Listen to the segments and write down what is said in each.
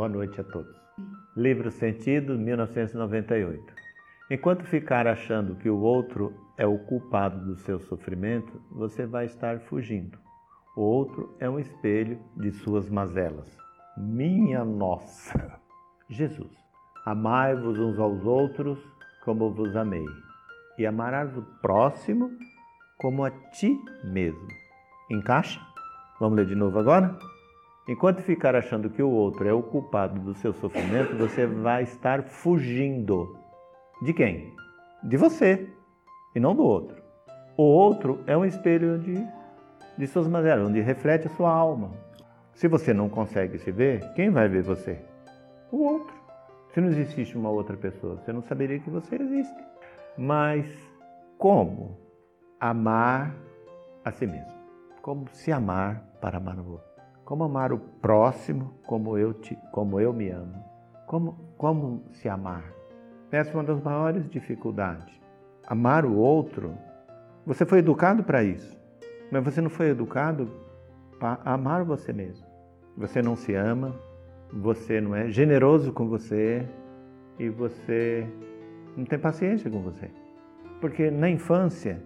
Boa noite a todos. Livro Sentido, 1998. Enquanto ficar achando que o outro é o culpado do seu sofrimento, você vai estar fugindo. O outro é um espelho de suas mazelas. Minha nossa! Jesus, amai-vos uns aos outros como vos amei, e amarás o próximo como a ti mesmo. Encaixa? Vamos ler de novo agora? Enquanto ficar achando que o outro é o culpado do seu sofrimento, você vai estar fugindo. De quem? De você e não do outro. O outro é um espelho de, de suas maneiras, onde reflete a sua alma. Se você não consegue se ver, quem vai ver você? O outro. Se não existe uma outra pessoa, você não saberia que você existe. Mas como amar a si mesmo? Como se amar para amar o outro? Como amar o próximo como eu te, como eu me amo? Como como se amar? Essa é uma das maiores dificuldades. Amar o outro. Você foi educado para isso, mas você não foi educado para amar você mesmo. Você não se ama, você não é generoso com você e você não tem paciência com você. Porque na infância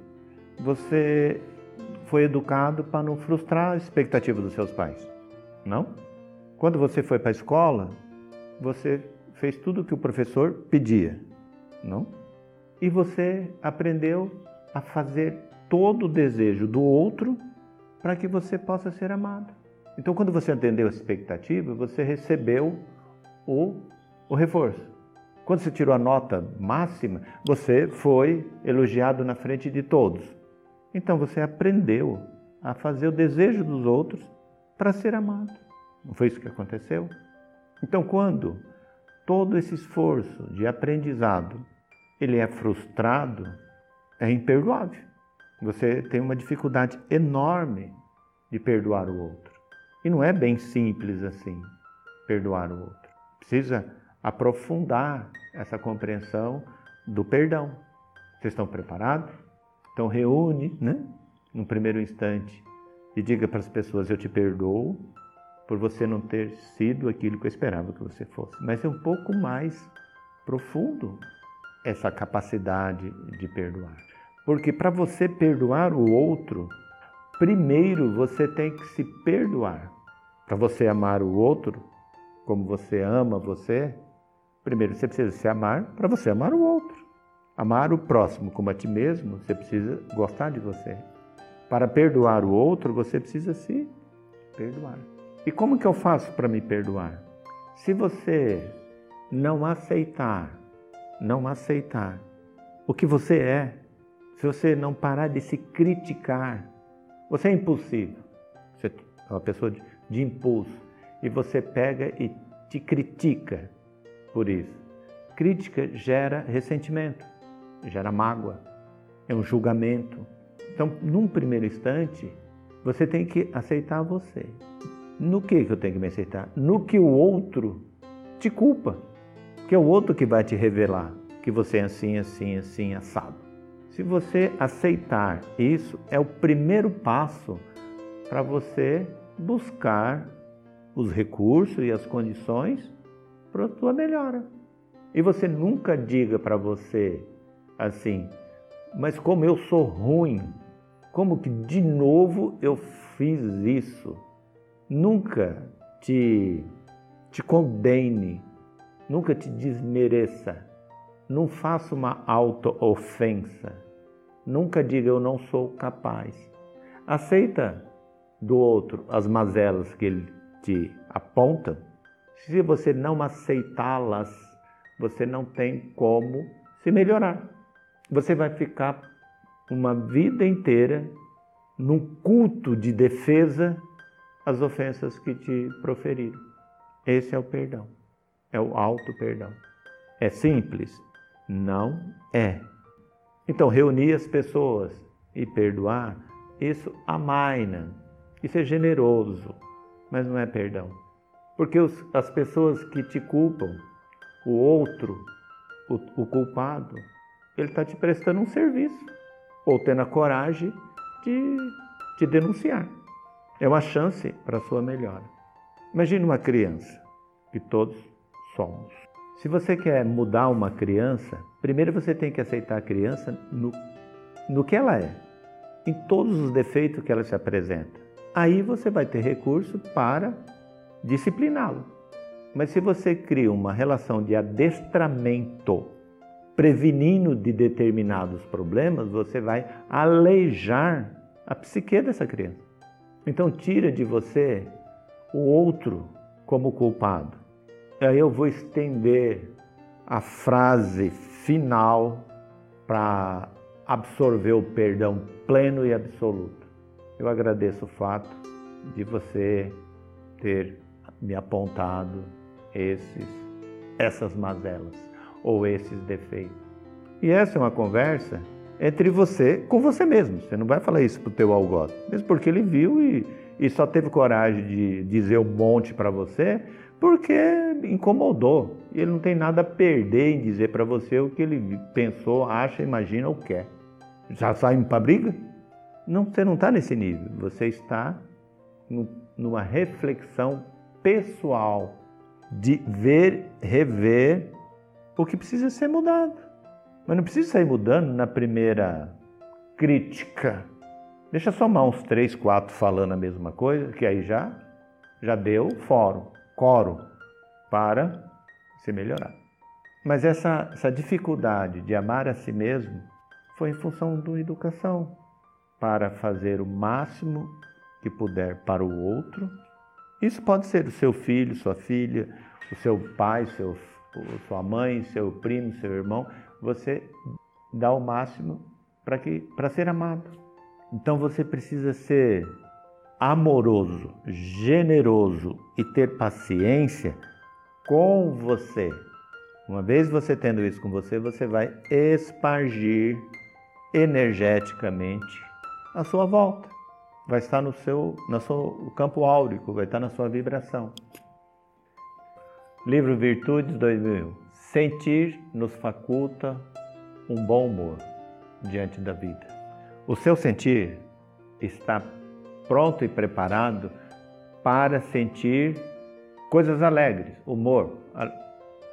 você foi educado para não frustrar a expectativa dos seus pais. Não? Quando você foi para a escola, você fez tudo o que o professor pedia. Não? E você aprendeu a fazer todo o desejo do outro para que você possa ser amado. Então, quando você entendeu a expectativa, você recebeu o, o reforço. Quando você tirou a nota máxima, você foi elogiado na frente de todos. Então, você aprendeu a fazer o desejo dos outros para ser amado. Não foi isso que aconteceu? Então, quando todo esse esforço de aprendizado ele é frustrado, é imperdoável. Você tem uma dificuldade enorme de perdoar o outro. E não é bem simples assim, perdoar o outro. Precisa aprofundar essa compreensão do perdão. Vocês estão preparados? Então reúne, né? No primeiro instante e diga para as pessoas: Eu te perdoo por você não ter sido aquilo que eu esperava que você fosse. Mas é um pouco mais profundo essa capacidade de perdoar. Porque para você perdoar o outro, primeiro você tem que se perdoar. Para você amar o outro, como você ama você, primeiro você precisa se amar para você amar o outro. Amar o próximo como a ti mesmo, você precisa gostar de você. Para perdoar o outro, você precisa se perdoar. E como que eu faço para me perdoar? Se você não aceitar, não aceitar o que você é, se você não parar de se criticar, você é impulsivo. Você é uma pessoa de, de impulso e você pega e te critica por isso. Crítica gera ressentimento, gera mágoa, é um julgamento. Então, num primeiro instante, você tem que aceitar você. No que, que eu tenho que me aceitar? No que o outro te culpa. Que é o outro que vai te revelar que você é assim, assim, assim, assado. Se você aceitar isso, é o primeiro passo para você buscar os recursos e as condições para a sua melhora. E você nunca diga para você assim, mas como eu sou ruim, como que de novo eu fiz isso? Nunca te, te condene, nunca te desmereça, não faça uma auto-ofensa, nunca diga eu não sou capaz. Aceita do outro as mazelas que ele te aponta. Se você não aceitá-las, você não tem como se melhorar. Você vai ficar uma vida inteira num culto de defesa às ofensas que te proferiram. Esse é o perdão, é o alto perdão. É simples? Não é. Então, reunir as pessoas e perdoar, isso amaina, isso é generoso, mas não é perdão. Porque os, as pessoas que te culpam, o outro, o, o culpado, ele está te prestando um serviço, ou tendo a coragem de te denunciar. É uma chance para a sua melhora. Imagine uma criança que todos somos. Se você quer mudar uma criança, primeiro você tem que aceitar a criança no, no que ela é, em todos os defeitos que ela se apresenta. Aí você vai ter recurso para discipliná-lo. Mas se você cria uma relação de adestramento, prevenindo de determinados problemas, você vai aleijar a psique dessa criança. Então tira de você o outro como culpado. Aí eu vou estender a frase final para absorver o perdão pleno e absoluto. Eu agradeço o fato de você ter me apontado esses, essas mazelas ou esses defeitos. E essa é uma conversa entre você com você mesmo. Você não vai falar isso para o teu algoz, mesmo porque ele viu e, e só teve coragem de dizer um monte para você porque incomodou. E ele não tem nada a perder em dizer para você o que ele pensou, acha, imagina ou quer. Já saímos para briga? Não, você não está nesse nível. Você está no, numa reflexão pessoal de ver, rever o que precisa ser mudado. Mas não precisa sair mudando na primeira crítica. Deixa somar uns três, quatro falando a mesma coisa, que aí já, já deu fórum, coro para se melhorar. Mas essa, essa dificuldade de amar a si mesmo foi em função da educação, para fazer o máximo que puder para o outro. Isso pode ser o seu filho, sua filha, o seu pai, seu, sua mãe, seu primo, seu irmão, você dá o máximo para que para ser amado. Então você precisa ser amoroso, generoso e ter paciência com você. Uma vez você tendo isso com você, você vai espargir energeticamente a sua volta. Vai estar no seu, no seu campo áurico, vai estar na sua vibração. Livro Virtudes 2001. Sentir nos faculta um bom humor diante da vida. O seu sentir está pronto e preparado para sentir coisas alegres, humor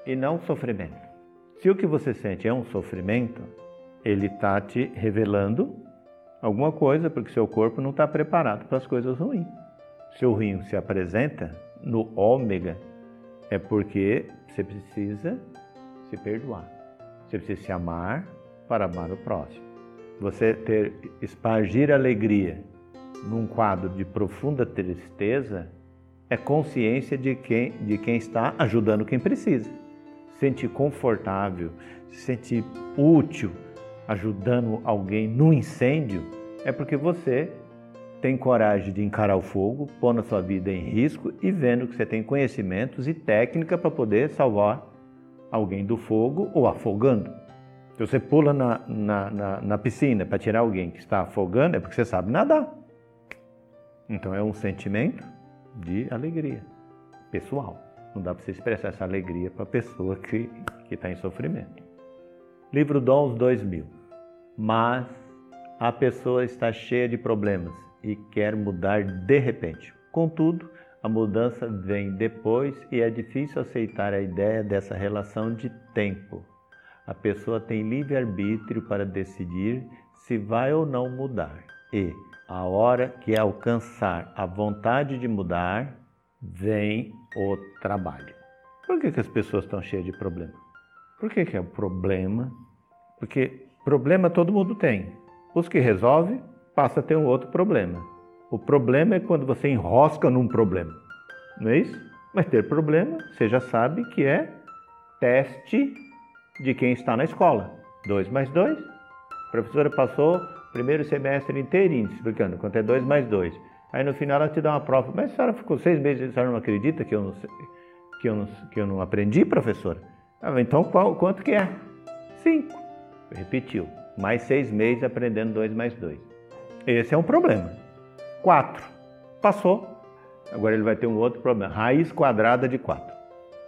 e não sofrimento. Se o que você sente é um sofrimento, ele está te revelando alguma coisa, porque seu corpo não está preparado para as coisas ruins. Se o ruim se apresenta no ômega, é porque você precisa se perdoar. Você precisa se amar para amar o próximo. Você ter espargir alegria num quadro de profunda tristeza é consciência de quem, de quem está ajudando quem precisa. Se sentir confortável, se sentir útil, ajudando alguém no incêndio, é porque você tem coragem de encarar o fogo, pondo a sua vida em risco e vendo que você tem conhecimentos e técnica para poder salvar alguém do fogo ou afogando. Se você pula na, na, na, na piscina para tirar alguém que está afogando, é porque você sabe nadar. Então é um sentimento de alegria pessoal. Não dá para você expressar essa alegria para a pessoa que está em sofrimento. Livro Dons 2000. Mas a pessoa está cheia de problemas e quer mudar de repente. Contudo, a mudança vem depois e é difícil aceitar a ideia dessa relação de tempo. A pessoa tem livre-arbítrio para decidir se vai ou não mudar. E, a hora que alcançar a vontade de mudar, vem o trabalho. Por que, que as pessoas estão cheias de problema? Por que, que é o problema? Porque problema todo mundo tem. Os que resolvem passa a ter um outro problema. O problema é quando você enrosca num problema, não é isso? Mas ter problema, você já sabe que é teste de quem está na escola. 2 mais 2. A professora passou o primeiro semestre inteirinho explicando quanto é 2 mais 2. Aí no final ela te dá uma prova. Mas a senhora ficou seis meses, a senhora não acredita que eu não, que eu não, que eu não aprendi, professora? Ah, então qual, quanto que é? 5. Repetiu. Mais seis meses aprendendo 2 mais 2. Esse é um problema. 4. Passou. Agora ele vai ter um outro problema. Raiz quadrada de 4.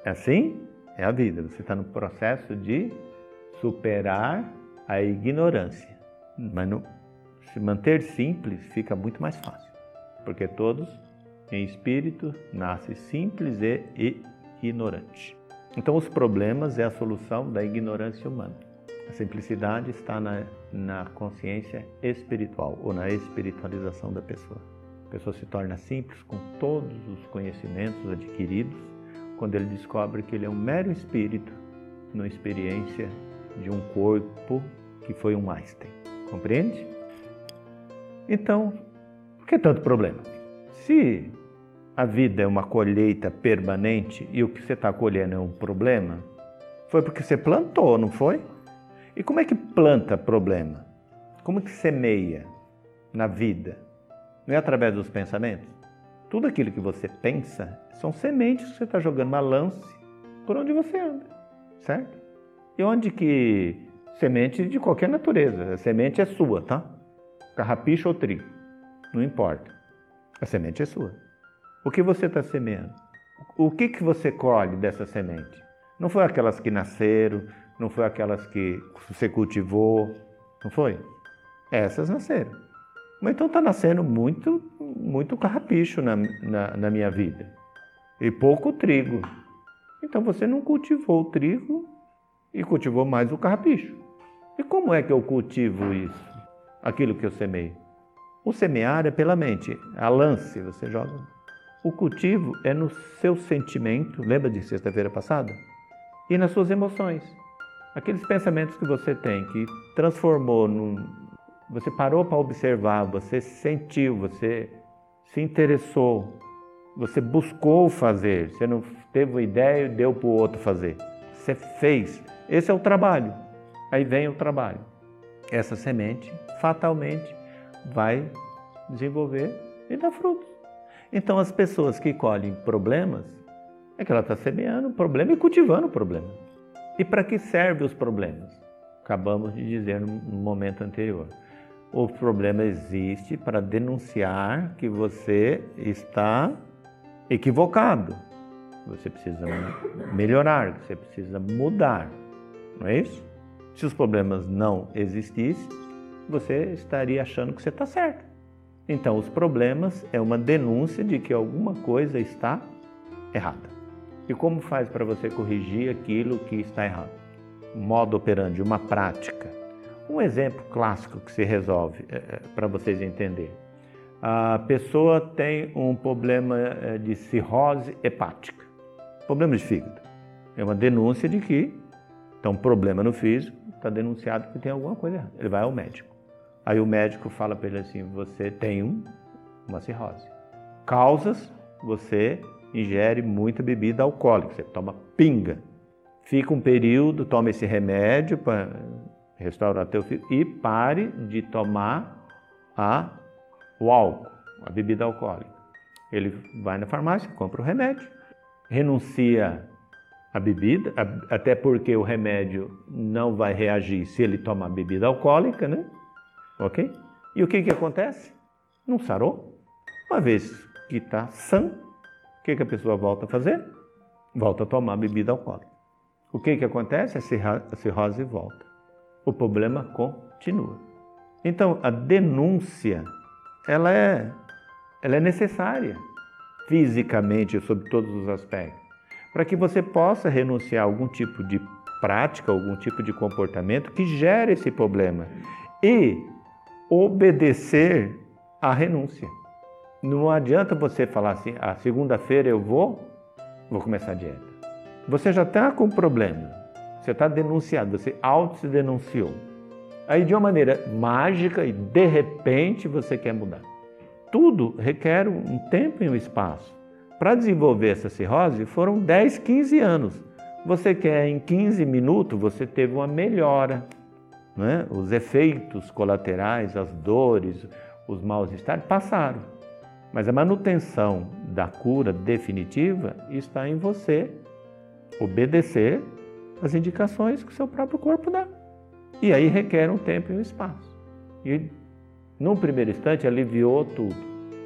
É assim? É a vida. Você está no processo de superar a ignorância. Mas no, se manter simples fica muito mais fácil. Porque todos em espírito nascem simples e ignorante. Então, os problemas é a solução da ignorância humana. A simplicidade está na, na consciência espiritual ou na espiritualização da pessoa. A pessoa se torna simples com todos os conhecimentos adquiridos quando ele descobre que ele é um mero espírito numa experiência de um corpo que foi um Einstein. Compreende? Então, por que tanto problema? Se a vida é uma colheita permanente e o que você está colhendo é um problema, foi porque você plantou, não foi? E como é que planta problema? Como é que semeia na vida? Não é através dos pensamentos? Tudo aquilo que você pensa são sementes que você está jogando uma lance por onde você anda, certo? E onde que semente de qualquer natureza, a semente é sua, tá? Carrapicho ou trigo, não importa. A semente é sua. O que você está semeando? O que, que você colhe dessa semente? Não foi aquelas que nasceram, não foi aquelas que você cultivou, não foi? Essas nasceram. Mas então está nascendo muito, muito carrapicho na, na, na minha vida e pouco trigo. Então você não cultivou o trigo e cultivou mais o carrapicho. E como é que eu cultivo isso? Aquilo que eu semeio? O semear é pela mente, a lance, você joga. O cultivo é no seu sentimento, lembra de sexta-feira passada? E nas suas emoções. Aqueles pensamentos que você tem, que transformou num. Você parou para observar, você sentiu, você se interessou, você buscou fazer, você não teve uma ideia e deu para o outro fazer. Você fez. Esse é o trabalho. Aí vem o trabalho. Essa semente, fatalmente, vai desenvolver e dar frutos. Então, as pessoas que colhem problemas, é que ela está semeando o problema e cultivando o problema. E para que servem os problemas? Acabamos de dizer no momento anterior. O problema existe para denunciar que você está equivocado. Você precisa melhorar, você precisa mudar. Não é isso? Se os problemas não existissem, você estaria achando que você está certo. Então, os problemas é uma denúncia de que alguma coisa está errada. E como faz para você corrigir aquilo que está errado? Modo operandi, uma prática. Um exemplo clássico que se resolve é, é para vocês entenderem. A pessoa tem um problema é, de cirrose hepática, problema de fígado. É uma denúncia de que, então, problema no físico, está denunciado que tem alguma coisa errada. Ele vai ao médico. Aí o médico fala para ele assim: você tem um, uma cirrose. Causas: você ingere muita bebida alcoólica, você toma pinga. Fica um período, toma esse remédio para restaurar teu filho e pare de tomar a, o álcool, a bebida alcoólica. Ele vai na farmácia, compra o remédio, renuncia a bebida, até porque o remédio não vai reagir se ele tomar bebida alcoólica, né? Ok? E o que, que acontece? Não sarou. Uma vez que está sã, o que, que a pessoa volta a fazer? Volta a tomar bebida alcoólica. O que, que acontece? A cirrose volta. O problema continua. Então, a denúncia, ela é, ela é necessária, fisicamente, sob todos os aspectos, para que você possa renunciar a algum tipo de prática, algum tipo de comportamento que gere esse problema e obedecer à renúncia. Não adianta você falar assim, a ah, segunda-feira eu vou, vou começar a dieta. Você já está com problema, você está denunciado, você auto se denunciou. Aí de uma maneira mágica e de repente você quer mudar. Tudo requer um tempo e um espaço. Para desenvolver essa cirrose foram 10, 15 anos. Você quer em 15 minutos, você teve uma melhora. Né? Os efeitos colaterais, as dores, os mal-estar passaram. Mas a manutenção da cura definitiva está em você obedecer às indicações que o seu próprio corpo dá. E aí requer um tempo e um espaço. E num primeiro instante aliviou tudo.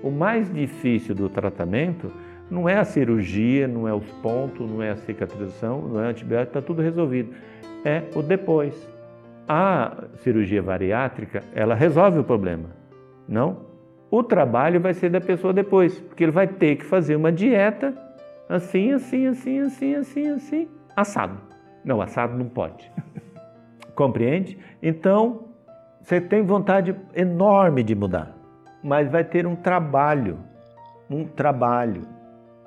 O mais difícil do tratamento não é a cirurgia, não é os pontos, não é a cicatrização, não é antibiótico, está tudo resolvido. É o depois. A cirurgia bariátrica, ela resolve o problema. Não? O trabalho vai ser da pessoa depois, porque ele vai ter que fazer uma dieta Assim, assim, assim, assim, assim, assim, assado. Não, assado não pode. Compreende? Então, você tem vontade enorme de mudar, mas vai ter um trabalho, um trabalho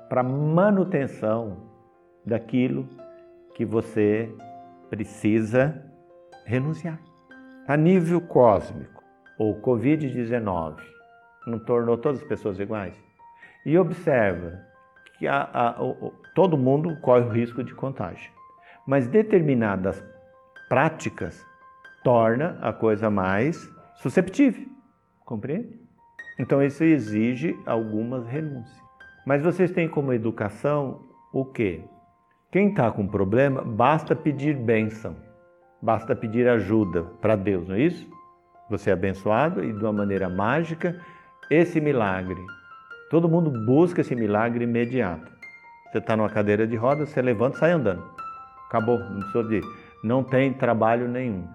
para manutenção daquilo que você precisa renunciar. A nível cósmico, o Covid-19 não tornou todas as pessoas iguais? E observa que a, a, o, todo mundo corre o risco de contágio, mas determinadas práticas torna a coisa mais susceptível, compreende? Então isso exige algumas renúncias. Mas vocês têm como educação o quê? Quem está com problema, basta pedir bênção, basta pedir ajuda para Deus, não é isso? Você é abençoado e de uma maneira mágica, esse milagre. Todo mundo busca esse milagre imediato. Você está numa cadeira de rodas, você levanta e sai andando. Acabou, não precisa de. Não tem trabalho nenhum.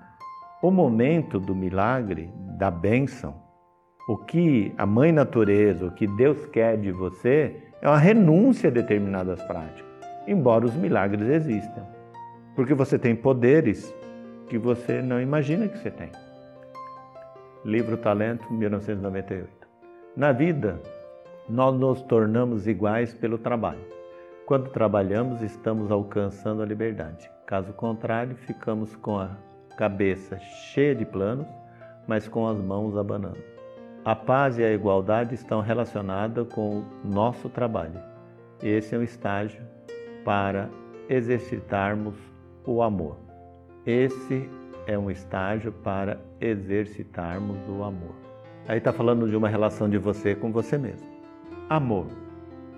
O momento do milagre, da bênção, o que a mãe natureza, o que Deus quer de você, é uma renúncia a determinadas práticas, embora os milagres existam. Porque você tem poderes que você não imagina que você tem. Livro Talento, 1998. Na vida, nós nos tornamos iguais pelo trabalho. Quando trabalhamos, estamos alcançando a liberdade. Caso contrário, ficamos com a cabeça cheia de planos, mas com as mãos abanando. A paz e a igualdade estão relacionadas com o nosso trabalho. Esse é um estágio para exercitarmos o amor. Esse é um estágio para exercitarmos o amor. Aí está falando de uma relação de você com você mesmo. Amor.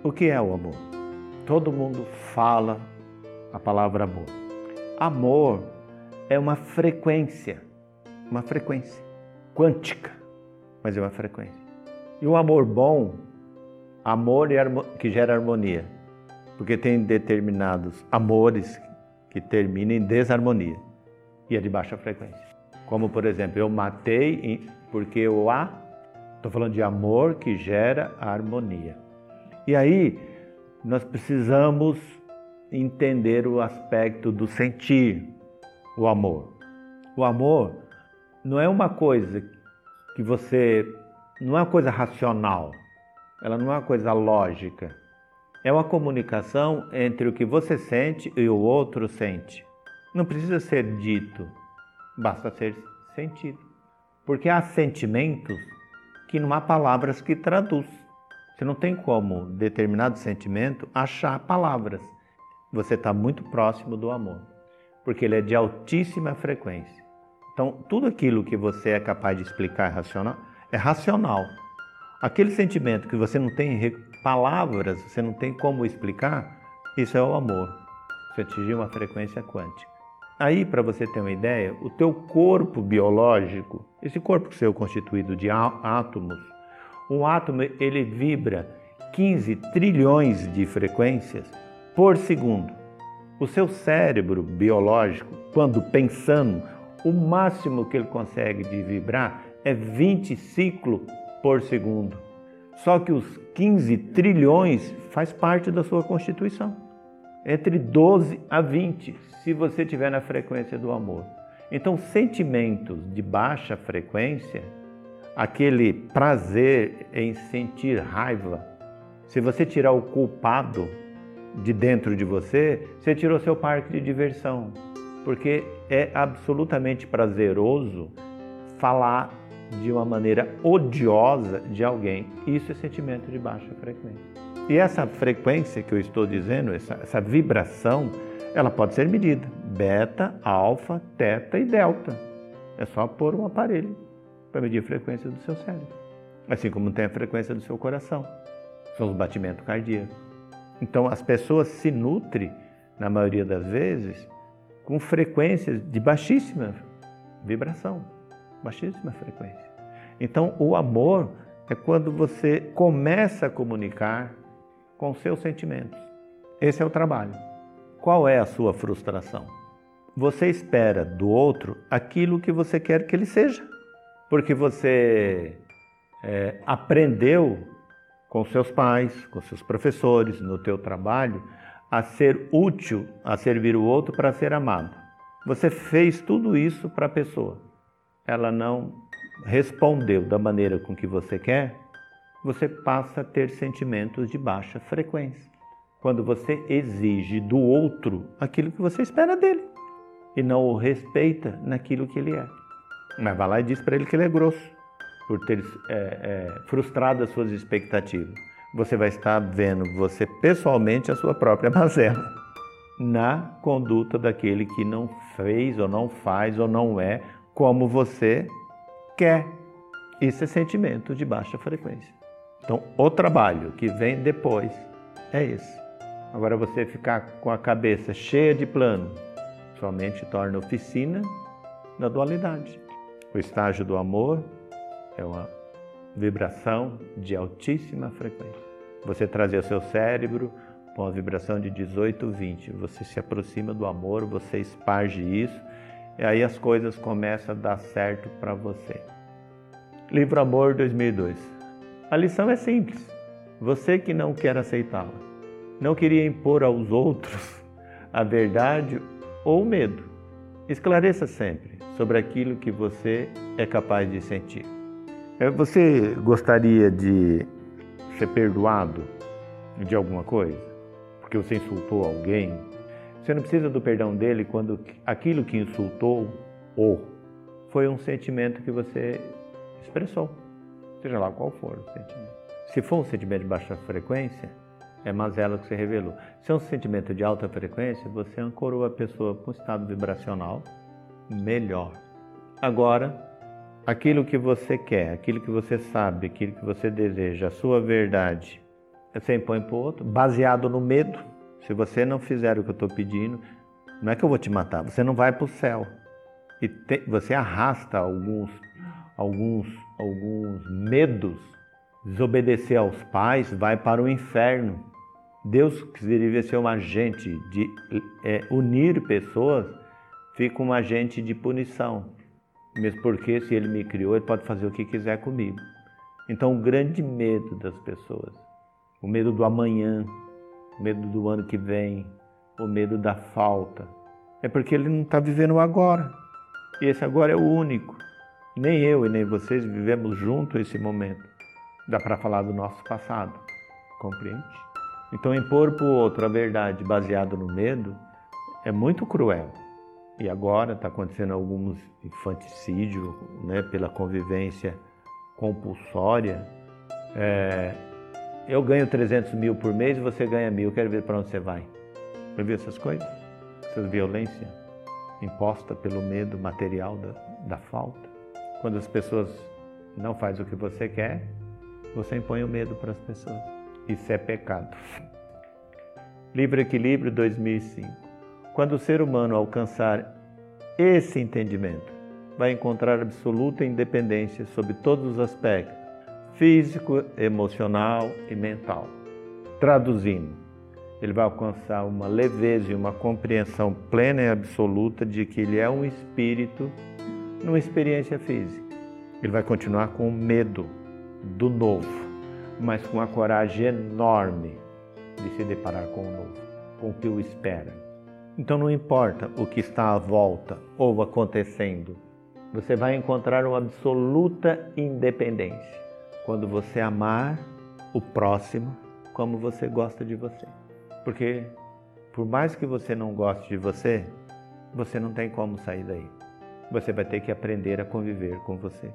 O que é o amor? Todo mundo fala a palavra amor. Amor é uma frequência, uma frequência quântica mas é uma frequência. E o amor bom, amor que gera harmonia, porque tem determinados amores que terminam em desarmonia e é de baixa frequência. Como, por exemplo, eu matei porque eu a. Estou falando de amor que gera harmonia. E aí, nós precisamos entender o aspecto do sentir o amor. O amor não é uma coisa que você não é uma coisa racional, ela não é uma coisa lógica. É uma comunicação entre o que você sente e o outro sente. Não precisa ser dito, basta ser sentido. Porque há sentimentos que não há palavras que traduz. Você não tem como determinado sentimento achar palavras. Você está muito próximo do amor, porque ele é de altíssima frequência. Então, tudo aquilo que você é capaz de explicar racional, é racional. Aquele sentimento que você não tem palavras, você não tem como explicar, isso é o amor. Você atingir uma frequência quântica. Aí, para você ter uma ideia, o teu corpo biológico, esse corpo seu constituído de átomos, um átomo ele vibra 15 trilhões de frequências por segundo. O seu cérebro biológico, quando pensando, o máximo que ele consegue de vibrar é 20 ciclos por segundo. Só que os 15 trilhões faz parte da sua constituição. Entre 12 a 20, se você estiver na frequência do amor. Então, sentimentos de baixa frequência, aquele prazer em sentir raiva, se você tirar o culpado de dentro de você, você tirou seu parque de diversão porque é absolutamente prazeroso falar de uma maneira odiosa de alguém. Isso é sentimento de baixa frequência. E essa frequência que eu estou dizendo, essa, essa vibração, ela pode ser medida: beta, alfa, teta e delta. É só pôr um aparelho para medir a frequência do seu cérebro. Assim como tem a frequência do seu coração, são os batimentos cardíacos. Então as pessoas se nutrem, na maioria das vezes, com frequências de baixíssima vibração, baixíssima frequência. Então, o amor é quando você começa a comunicar com seus sentimentos. Esse é o trabalho. Qual é a sua frustração? Você espera do outro aquilo que você quer que ele seja, porque você é, aprendeu com seus pais, com seus professores, no teu trabalho, a ser útil, a servir o outro para ser amado. Você fez tudo isso para a pessoa. Ela não respondeu da maneira com que você quer, você passa a ter sentimentos de baixa frequência. Quando você exige do outro aquilo que você espera dele e não o respeita naquilo que ele é. Mas vai lá e diz para ele que ele é grosso por ter é, é, frustrado as suas expectativas. Você vai estar vendo você pessoalmente a sua própria mazela na conduta daquele que não fez ou não faz ou não é como você quer. Isso é sentimento de baixa frequência. Então, o trabalho que vem depois é esse. Agora, você ficar com a cabeça cheia de plano, somente torna oficina da dualidade. O estágio do amor é uma vibração de altíssima frequência. Você trazer o seu cérebro com a vibração de 18, 20, você se aproxima do amor, você esparge isso, e aí as coisas começam a dar certo para você. Livro Amor 2002. A lição é simples. Você que não quer aceitá-la, não queria impor aos outros a verdade ou o medo. Esclareça sempre sobre aquilo que você é capaz de sentir. É, você gostaria de ser perdoado de alguma coisa? Porque você insultou alguém? Você não precisa do perdão dele quando aquilo que insultou ou foi um sentimento que você expressou, seja lá qual for o sentimento. Se for um sentimento de baixa frequência, é mazela que você revelou. Se é um sentimento de alta frequência, você ancorou a pessoa com um estado vibracional melhor. Agora, aquilo que você quer, aquilo que você sabe, aquilo que você deseja, a sua verdade, você impõe para o outro, baseado no medo. Se você não fizer o que eu estou pedindo, não é que eu vou te matar, você não vai para o céu. E te, você arrasta alguns, alguns, alguns medos. Desobedecer aos pais vai para o inferno. Deus, que deveria ser um agente de é, unir pessoas, fica um agente de punição. Mesmo porque, se ele me criou, ele pode fazer o que quiser comigo. Então, o grande medo das pessoas, o medo do amanhã, o medo do ano que vem, o medo da falta, é porque ele não está vivendo o agora. E esse agora é o único. Nem eu e nem vocês vivemos junto esse momento. Dá para falar do nosso passado, compreende? Então, impor para o outro a verdade baseada no medo é muito cruel. E agora está acontecendo alguns infanticídios né, pela convivência compulsória. É, eu ganho 300 mil por mês e você ganha mil, quero ver para onde você vai. Já viu essas coisas? Essas violências imposta pelo medo material da, da falta. Quando as pessoas não fazem o que você quer, você impõe o medo para as pessoas. Isso é pecado. Livre Equilíbrio 2005. Quando o ser humano alcançar esse entendimento, vai encontrar absoluta independência sobre todos os aspectos físico, emocional e mental. Traduzindo, ele vai alcançar uma leveza e uma compreensão plena e absoluta de que ele é um espírito numa experiência física. Ele vai continuar com medo do novo, mas com a coragem enorme de se deparar com o novo, com o que o espera. Então não importa o que está à volta ou acontecendo, você vai encontrar uma absoluta independência quando você amar o próximo como você gosta de você. Porque por mais que você não goste de você, você não tem como sair daí. Você vai ter que aprender a conviver com você.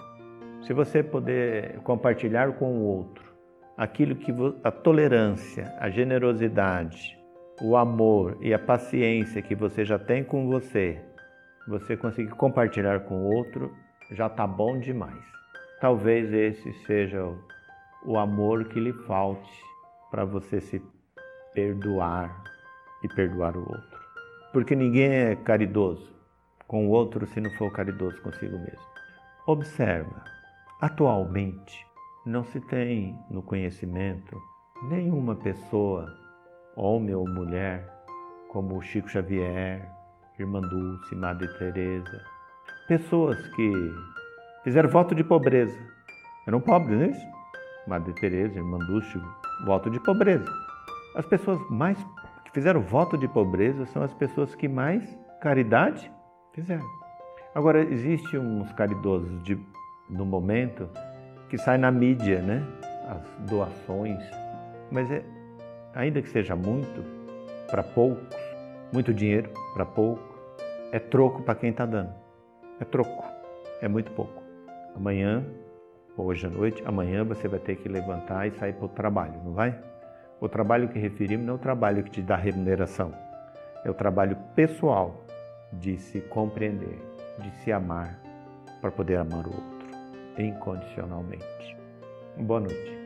Se você puder compartilhar com o outro aquilo que a tolerância, a generosidade, o amor e a paciência que você já tem com você, você conseguir compartilhar com o outro, já está bom demais. Talvez esse seja o amor que lhe falte para você se perdoar e perdoar o outro. Porque ninguém é caridoso com o outro se não for caridoso consigo mesmo. Observa, atualmente não se tem no conhecimento nenhuma pessoa homem ou mulher, como Chico Xavier, Irmã Dulce, Madre Teresa, pessoas que fizeram voto de pobreza. Eram pobres, não é isso? Madre Teresa, Irmã Dulce, voto de pobreza. As pessoas mais que fizeram voto de pobreza são as pessoas que mais caridade fizeram. Agora, existe uns caridosos de, no momento que saem na mídia, né? As doações, mas é, ainda que seja muito, para poucos, muito dinheiro para pouco, é troco para quem está dando. É troco, é muito pouco. Amanhã, hoje à noite, amanhã você vai ter que levantar e sair para o trabalho, não vai? O trabalho que referimos não é o trabalho que te dá remuneração, é o trabalho pessoal de se compreender, de se amar, para poder amar o outro incondicionalmente. Boa noite.